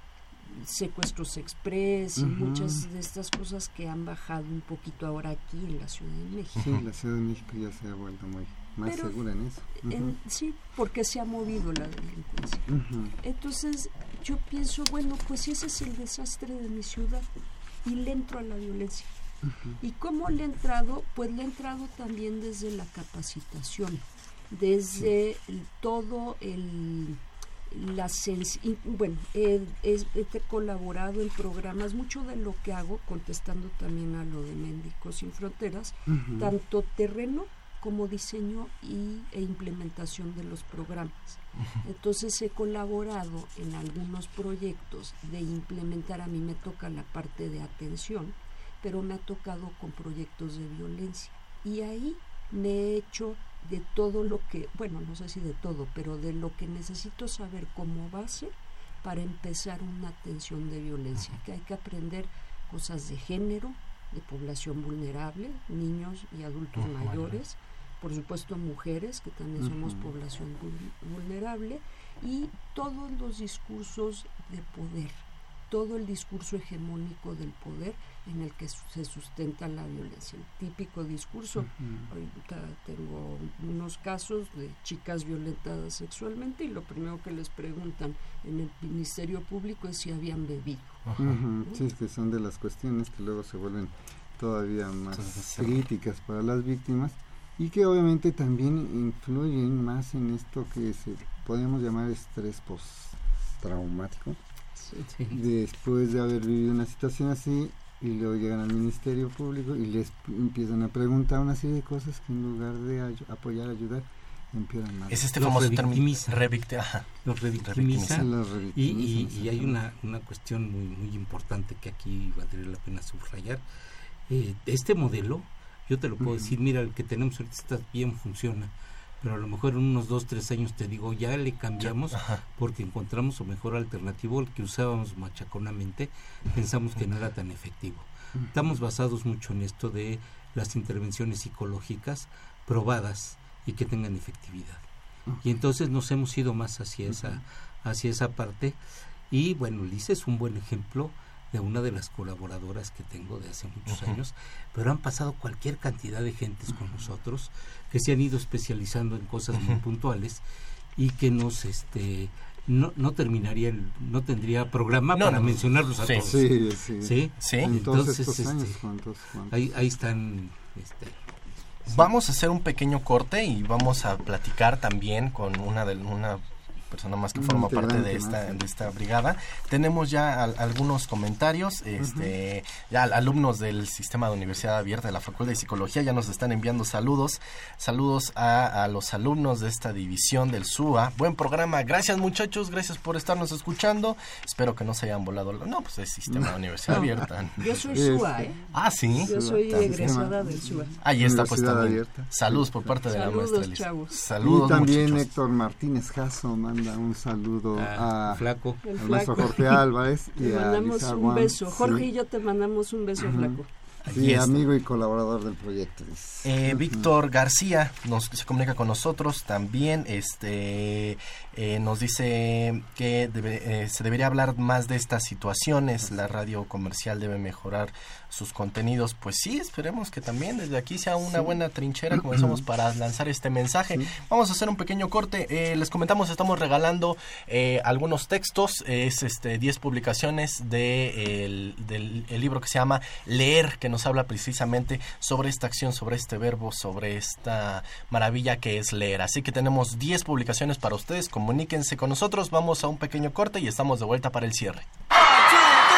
secuestros express y muchas de estas cosas que han bajado un poquito ahora aquí en la Ciudad de México. Sí, la Ciudad de México ya se ha vuelto muy más Pero, segura en eso. En- sí, porque se ha movido la delincuencia. Entonces yo pienso, bueno, pues ese es el desastre de mi ciudad, y le entro a la violencia. ¿Y cómo le he entrado? Pues le he entrado también desde la capacitación, desde el- todo el la bueno, he, he- he colaborado en programas, mucho de lo que hago, contestando también a lo de Médicos Sin Fronteras, tanto terreno como diseño y, e implementación de los programas. Entonces he colaborado en algunos proyectos de implementar, a mí me toca la parte de atención, pero me ha tocado con proyectos de violencia. Y ahí me he hecho de todo lo que, bueno, no sé si de todo, pero de lo que necesito saber como base para empezar una atención de violencia, que hay que aprender cosas de género, de población vulnerable, niños y adultos mayores, por supuesto mujeres, que también somos población vul- vulnerable, y todos los discursos de poder, todo el discurso hegemónico del poder en el que se sustenta la violencia. El típico discurso, Ujú. ahorita tengo unos casos de chicas violentadas sexualmente y lo primero que les preguntan en el Ministerio Público es si habían bebido. Ujú, Sí, es que son de las cuestiones que luego se vuelven todavía más críticas para las víctimas y que obviamente también influyen más en esto que se podemos llamar estrés postraumático. Después de haber vivido una situación así y luego llegan al Ministerio Público y les empiezan a preguntar una serie de cosas que en lugar de apoyar, ayudar, empeoran mal. Es este Los famoso término revictimiza. Los revictimiza. Y, y- y hay una, una cuestión muy, muy importante que aquí valdría la pena subrayar. Eh, este modelo, yo te lo puedo decir, mira, el que tenemos ahorita está bien, funciona. Pero a lo mejor en unos dos, tres años te digo, ya le cambiamos porque encontramos o mejor alternativo, el que usábamos machaconamente, pensamos que no era tan efectivo. Estamos basados mucho en esto de las intervenciones psicológicas probadas y que tengan efectividad. Y entonces nos hemos ido más hacia esa, hacia esa parte. Y bueno, Lisa es un buen ejemplo de una de las colaboradoras que tengo de hace muchos años, pero han pasado cualquier cantidad de gentes con nosotros que se han ido especializando en cosas muy puntuales y que nos este no, no terminaría el- no tendría programa No, para no. mencionarlos a Sí. todos. Sí, sí. Sí. Entonces, estos este, años, ¿cuántos- cuántos? Ahí, ahí están este, Vamos a hacer un pequeño corte y vamos a platicar también con una de una persona más que Un forma parte de esta, de esta brigada. Tenemos ya al- algunos comentarios, este, ya al- alumnos del sistema de Universidad Abierta de la Facultad de Psicología ya nos están enviando saludos, saludos a, a los alumnos de esta división del SUA. Buen programa, gracias muchachos, gracias por estarnos escuchando. Espero que no se hayan volado. la- No, pues es sistema de Universidad <laughs> No. Abierta. Yo soy SUA, ¿eh? Ah, sí. Yo soy egresada del SUA. Ahí está, pues también. Abierta. Saludos por parte de la Saludos, maestra Elisa. chavos. Saludos, y también muchachos. Héctor Martínez Jasso manda un saludo Ah, a Flaco. Maestro flaco. Jorge Álvarez y <laughs> Te a mandamos un beso. Jorge Sí. y yo te mandamos un beso, flaco. Sí, amigo y colaborador del proyecto. Eh, Víctor García nos se comunica con nosotros también. Este eh, nos dice que debe- eh, se debería hablar más de estas situaciones. La radio comercial debe mejorar sus contenidos. Pues sí, esperemos que también desde aquí sea una Sí. buena trinchera, como decimos, <clears throat> para lanzar este mensaje. Vamos a hacer un pequeño corte. Eh, les comentamos, estamos regalando eh, algunos textos. Es este 10 publicaciones de, el- del el libro que se llama Leer, que nos habla precisamente sobre esta acción, sobre este verbo, sobre esta maravilla que es leer. Así que tenemos 10 publicaciones para ustedes. Comuníquense con nosotros. Vamos a un pequeño corte y estamos de vuelta para el cierre.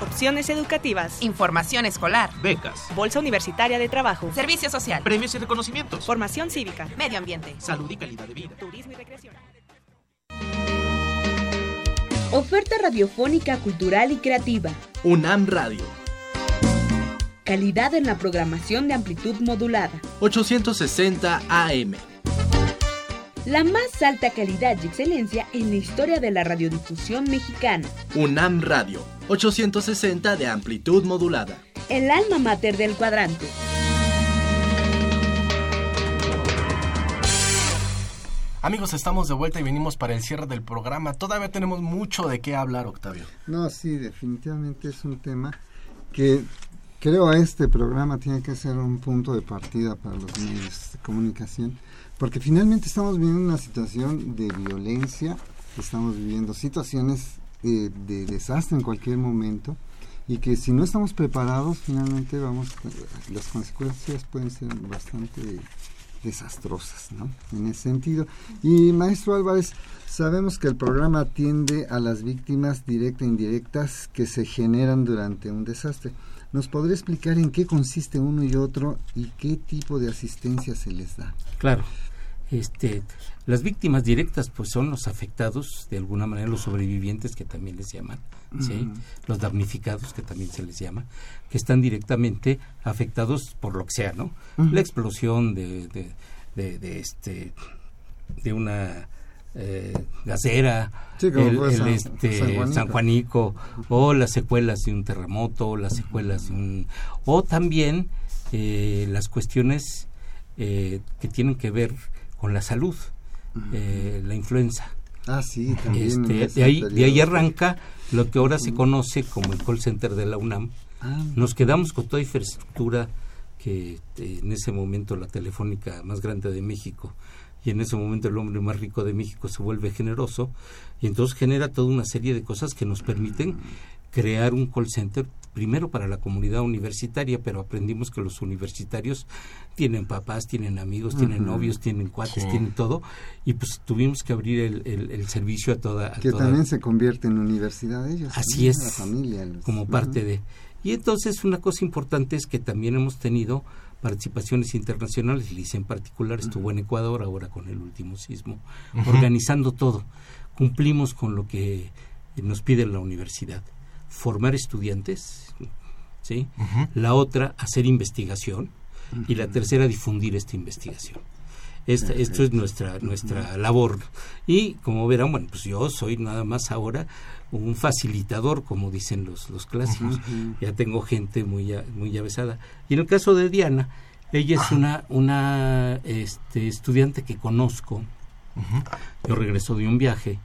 Opciones educativas. Información escolar. Becas, Bolsa Universitaria de Trabajo. Servicio social. premios y reconocimientos, Formación cívica. Medio ambiente. salud y calidad de vida. Turismo y recreación. Oferta radiofónica, cultural y creativa. UNAM Radio. Calidad en la programación de amplitud modulada. 860 AM la más alta calidad y excelencia en la historia de la radiodifusión mexicana. UNAM Radio, 860 de amplitud modulada. El alma mater del cuadrante. Amigos, estamos de vuelta y venimos para el cierre del programa. Todavía tenemos mucho de qué hablar, Octavio. No, sí, definitivamente es un tema que creo este programa tiene que ser un punto de partida para los medios de comunicación porque finalmente estamos viviendo una situación de violencia, estamos viviendo situaciones eh, de desastre en cualquier momento y que si no estamos preparados finalmente vamos las consecuencias pueden ser bastante desastrosas, ¿no? En ese sentido. Y maestro Álvarez, sabemos que el programa atiende a las víctimas directas e indirectas que se generan durante un desastre. ¿Nos podría explicar en qué consiste uno y otro y qué tipo de asistencia se les da? Claro. Este, las víctimas directas pues son los afectados, de alguna manera los sobrevivientes que también les llaman, los damnificados que también se les llama, que están directamente afectados por lo que sea, ¿no? La explosión de, de, de, de este de una eh, gasera, Sí, el, San- este, San Juanico. San Juanico, o las secuelas de un terremoto, o las secuelas de un... o también eh, las cuestiones eh, que tienen que ver con la salud, eh, la influenza. Ah, sí, también. Este, de, ahí, de ahí arranca lo que ahora se conoce como el call center de la UNAM. Ah. Nos quedamos con toda infraestructura que eh, en ese momento la telefónica más grande de México y en ese momento el hombre más rico de México se vuelve generoso y entonces genera toda una serie de cosas que nos permiten crear un call center primero para la comunidad universitaria, pero aprendimos que los universitarios tienen papás, tienen amigos, tienen novios, tienen cuates, Sí. tienen todo y pues tuvimos que abrir el, el- el servicio a toda, a Que toda- también se convierte en universidad ellos. Así es, La familia. los- como parte de... Y entonces una cosa importante es que también hemos tenido participaciones internacionales, Lice en particular estuvo en Ecuador ahora con el último sismo, organizando todo. Cumplimos con lo que nos pide la universidad, formar estudiantes, ¿sí? La otra, hacer investigación y la tercera, difundir esta investigación. Esta, esto es nuestra nuestra labor. Y como verán bueno pues yo soy nada más ahora un facilitador como dicen los los clásicos. Ya tengo gente muy muy avesada. Y en el caso de Diana ella es una una este estudiante que conozco. Yo regreso de un viaje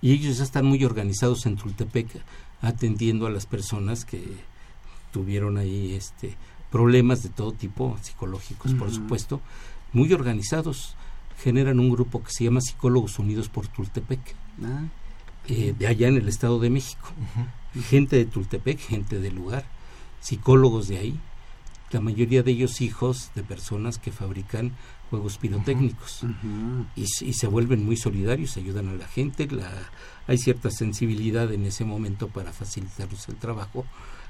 y ellos ya están muy organizados en Tultepec atendiendo a las personas que tuvieron ahí este problemas de todo tipo psicológicos por supuesto muy organizados. Generan un grupo que se llama Psicólogos Unidos por Tultepec Ah, eh, de allá en el Estado de México. Gente de Tultepec gente del lugar psicólogos de ahí la mayoría de ellos hijos de personas que fabrican juegos pirotécnicos y, se vuelven muy solidarios, ayudan a la gente, la, hay cierta sensibilidad en ese momento para facilitarles el trabajo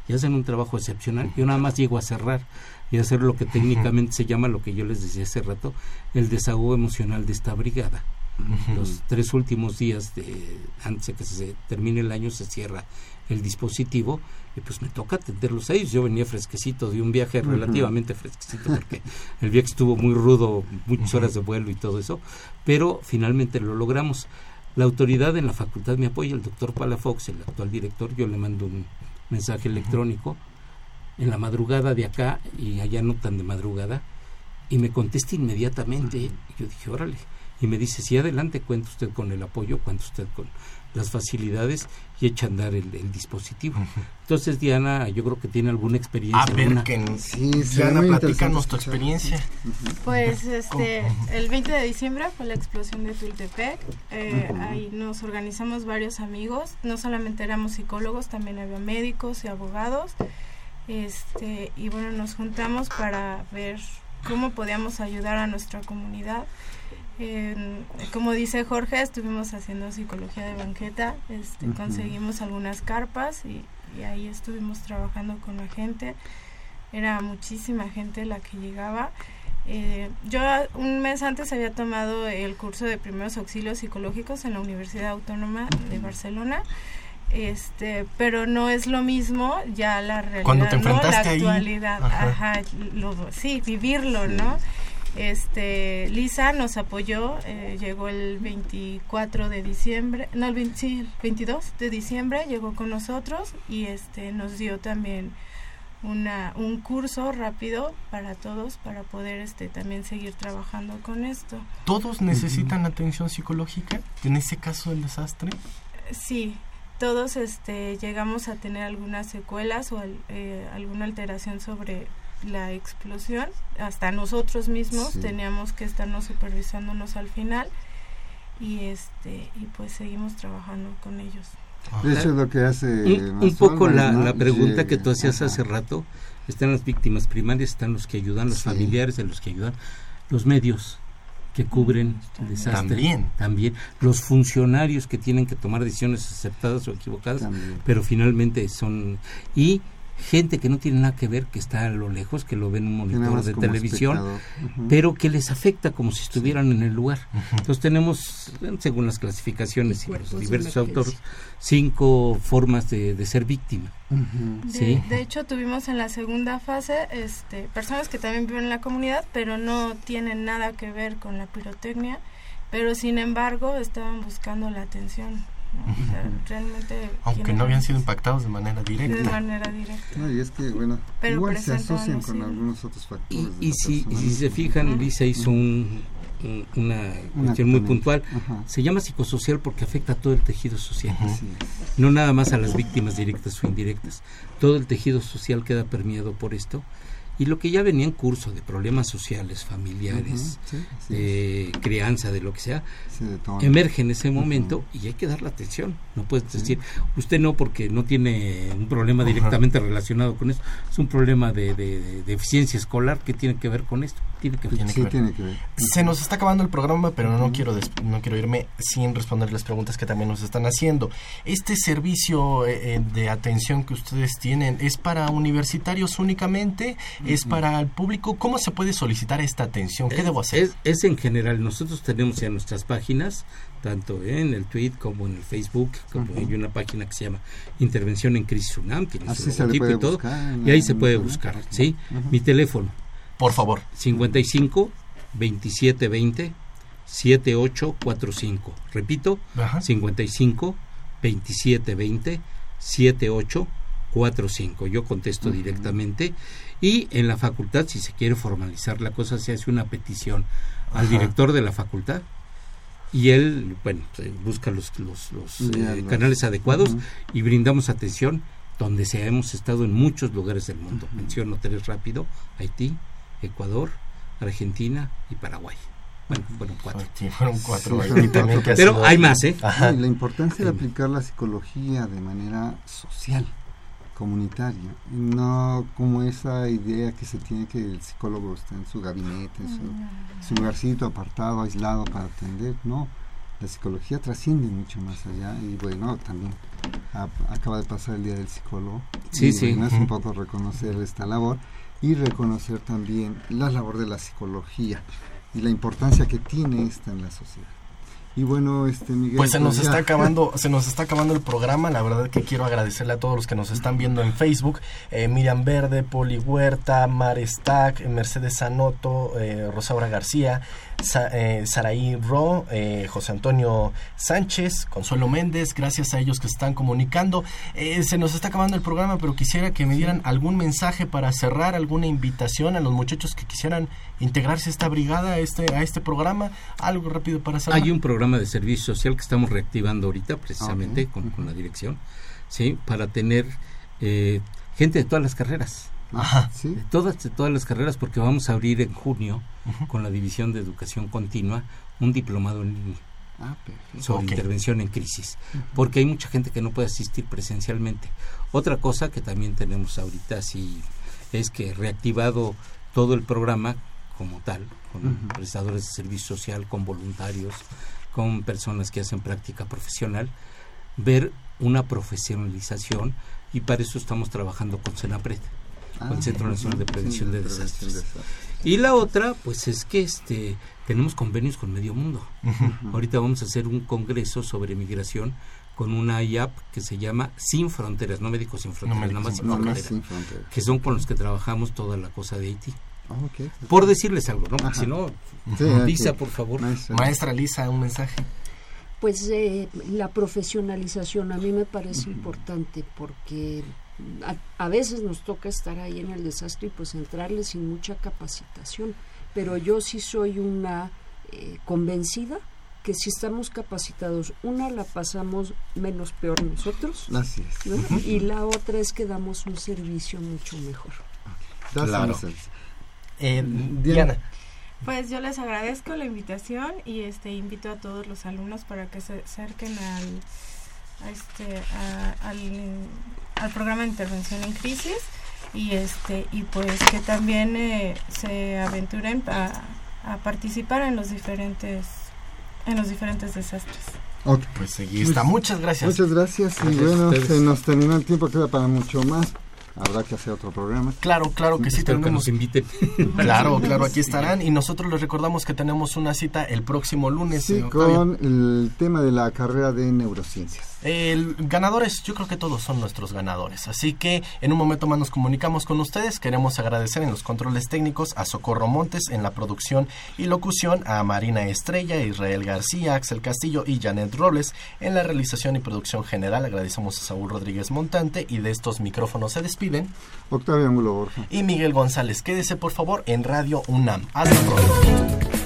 y hacen un trabajo excepcional. Yo nada más llego a cerrar y hacer lo que técnicamente se llama, lo que yo les decía hace rato, el desahogo emocional de esta brigada. Los tres últimos días de antes de que se termine el año se cierra el dispositivo y pues me toca atenderlos a ellos. Yo venía fresquecito de un viaje relativamente fresquecito porque el viaje estuvo muy rudo, muchas horas de vuelo y todo eso, pero finalmente lo logramos. La autoridad en la facultad me apoya, el doctor Palafox, el actual director, yo le mando un mensaje electrónico en la madrugada de acá y allá no tan de madrugada y me contesta inmediatamente. Y yo dije, órale. Y me dice, sí, adelante, cuenta usted con el apoyo, cuenta usted con las facilidades y echa a andar el, el dispositivo. Entonces, Diana, yo creo que tiene alguna experiencia. A ver, que Sí, Diana, platícanos tu experiencia. Pues este, el 20 de diciembre fue la explosión de Tultepec. Eh. Ahí nos organizamos varios amigos. No solamente éramos psicólogos, también había médicos y abogados. Este, y bueno, nos juntamos para ver cómo podíamos ayudar a nuestra comunidad. En- como dice Jorge, estuvimos haciendo psicología de banqueta, este, conseguimos algunas carpas y, y ahí estuvimos trabajando con la gente. Era muchísima gente la que llegaba. Eh, yo un mes antes había tomado el curso de primeros auxilios psicológicos en la Universidad Autónoma de Barcelona. Este, pero no es lo mismo ya la realidad, Cuando te ¿no? La ahí. actualidad, Ajá. ajá, lo- sí, vivirlo, ¿no? Este, Lisa nos apoyó, eh, llegó el 24 de diciembre, no, el, 20 sí, el 22 de diciembre llegó con nosotros y este nos dio también una, un curso rápido para todos para poder este también seguir trabajando con esto. ¿Todos necesitan atención psicológica en ese caso del desastre? Sí, todos este, llegamos a tener algunas secuelas o eh, alguna alteración sobre la explosión. Hasta nosotros mismos Sí. teníamos que estarnos supervisándonos al final y este y pues seguimos trabajando con ellos. De hecho, lo que hace un, un poco la, ¿no? la pregunta que tú hacías ajá. hace rato, están las víctimas primarias, están los que ayudan, los Sí. familiares de los que ayudan, los medios que cubren el desastre. También. También. Los funcionarios que tienen que tomar decisiones aceptadas o equivocadas, También. pero finalmente son... Y gente que no tiene nada que ver, que está a lo lejos, que lo ven en un monitor de televisión, pero que les afecta como si estuvieran en el lugar. Entonces tenemos, según las clasificaciones y los diversos autores, cinco formas de, de ser víctima. Ujú. De, Sí. de hecho, tuvimos en la segunda fase este, personas que también viven en la comunidad, pero no tienen nada que ver con la pirotecnia, pero sin embargo estaban buscando la atención. ¿No? O sea, realmente Aunque no habían sido impactados de manera de directa. manera directa. No, y es que, bueno, Pero igual se asocian con algunos otros factores. Y, si, y si personalidad. se fijan, Lisa hizo un, un- una cuestión muy puntual. Ajá. Se llama psicosocial porque afecta a todo el tejido social. No nada más a las víctimas directas o indirectas. Todo el tejido social queda permeado por esto. Y lo que ya venía en curso de problemas sociales, familiares, sí, de crianza, de lo que sea, Se detona. emerge en ese momento y hay que dar la atención. No puedes decir, usted no porque no tiene un problema directamente relacionado con esto. Es un problema de, de- de deficiencia escolar que tiene que ver con esto. Tiene que ver. Tiene Sí, que ver. tiene que ver. Se nos está acabando el programa, pero no quiero des- no quiero irme sin responder las preguntas que también nos están haciendo. Este servicio eh, eh, de atención que ustedes tienen es para universitarios únicamente, es para el público. ¿Cómo se puede solicitar esta atención? ¿Qué debo hacer? Es, es en general, nosotros tenemos ya nuestras páginas, tanto en el tweet como en el Facebook, como Ujú. hay una página que se llama Intervención en Crisis UNAM, tiene Así su se le puede y todo, buscar y ahí se puede buscar. ¿sí? Mi teléfono, Por favor. 55 2720 7845. Repito, Ajá. 55 2720 7845. Yo contesto directamente y en la facultad si se quiere formalizar la cosa se hace una petición al director de la facultad y él, bueno, se busca los, los, los, Ya, eh, canales adecuados y brindamos atención donde sea. Hemos estado en muchos lugares del mundo. Menciono tres rápido, Haití, Ecuador, Argentina y Paraguay. Bueno, fueron cuatro. Sí, fueron cuatro. Sí, ahí fueron cuatro. Pero hay más, ¿eh? Ajá. La importancia de aplicar la psicología de manera social, comunitaria, y no como esa idea que se tiene que el psicólogo está en su gabinete, en su, su lugarcito apartado, aislado para atender. No, la psicología trasciende mucho más allá y bueno, también a- acaba de pasar el Día del Psicólogo. Sí, y, sí. bueno, es un poco reconocer esta labor y reconocer también la labor de la psicología y la importancia que tiene esta en la sociedad. Y bueno, este Miguel. Pues se nos ya. está acabando, <laughs> se nos está acabando el programa. La verdad que quiero agradecerle a todos los que nos están viendo en Facebook: eh, Miriam Verde, Poli Huerta, Mar Stack, Mercedes Sanoto, eh, Rosaura García, Sa- eh, Saraí Ro, eh, José Antonio Sánchez, Consuelo Méndez. Gracias a ellos que están comunicando. Eh, se nos está acabando el programa, pero quisiera que me dieran algún mensaje para cerrar, alguna invitación a los muchachos que quisieran integrarse a esta brigada, a este, a este programa. Algo rápido para cerrar. Hay un programa de servicio social que estamos reactivando ahorita, precisamente con, con la dirección, ¿sí? Para tener eh, gente de todas las carreras. Ajá. Sí. De todas, de todas las carreras, porque vamos a abrir en junio, con la División de Educación Continua, un diplomado en línea Ah, sobre intervención en crisis, porque hay mucha gente que no puede asistir presencialmente. Otra cosa que también tenemos ahorita sí es que reactivado todo el programa como tal, con prestadores de servicio social, con voluntarios, con personas que hacen práctica profesional, ver una profesionalización y para eso estamos trabajando con Senapred, Ah, con el Centro Nacional de sí, Prevención de Desastres. de desastres. Y la otra, pues es que este tenemos convenios con medio mundo. Ahorita vamos a hacer un congreso sobre migración con una IAP que se llama Sin Fronteras, no Médicos Sin Fronteras, Médicos nada más Sin No, Fronteras, sin fronteras. que son con los que trabajamos toda la cosa de Haití. Ah. Por decirles algo, ¿no? Si no, Sí. Lisa, por favor. Maestra. Maestra Lisa, un mensaje. Pues eh, la profesionalización a mí me parece importante porque a, a, veces nos toca estar ahí en el desastre y pues entrarle sin mucha capacitación, pero yo sí soy una eh, convencida que si estamos capacitados, una la pasamos menos peor nosotros, Así es. ¿no? y la otra es que damos un servicio mucho mejor. Claro. Eh, Diana. Pues yo les agradezco la invitación y este invito a todos los alumnos para que se acerquen al, a este, a, al, al, programa de intervención en crisis y este y pues que también eh, se aventuren a, a, participar en los diferentes en los diferentes desastres. Okay. Pues aquí está. Muchas gracias. Muchas gracias. Y bueno, se nos terminó el tiempo, queda para mucho más habrá que hacer otro programa. Claro, claro que sí. Espero tenemos... que nos inviten. <laughs> Claro, claro, aquí estarán. Y nosotros les recordamos que tenemos una cita el próximo lunes. Sí, con el tema de la carrera de neurociencias. El ganadores, yo creo que todos son nuestros ganadores. Así que en un momento más nos comunicamos con ustedes. Queremos agradecer en los controles técnicos a Socorro Montes en la producción y locución, a Marina Estrella, Israel García, Axel Castillo y Janet Robles en la realización y producción general. Agradecemos a Saúl Rodríguez Montante y de estos micrófonos se despiden. Octavio Angulo Borja. Y Miguel González. Quédese por favor en Radio UNAM. Hasta pronto.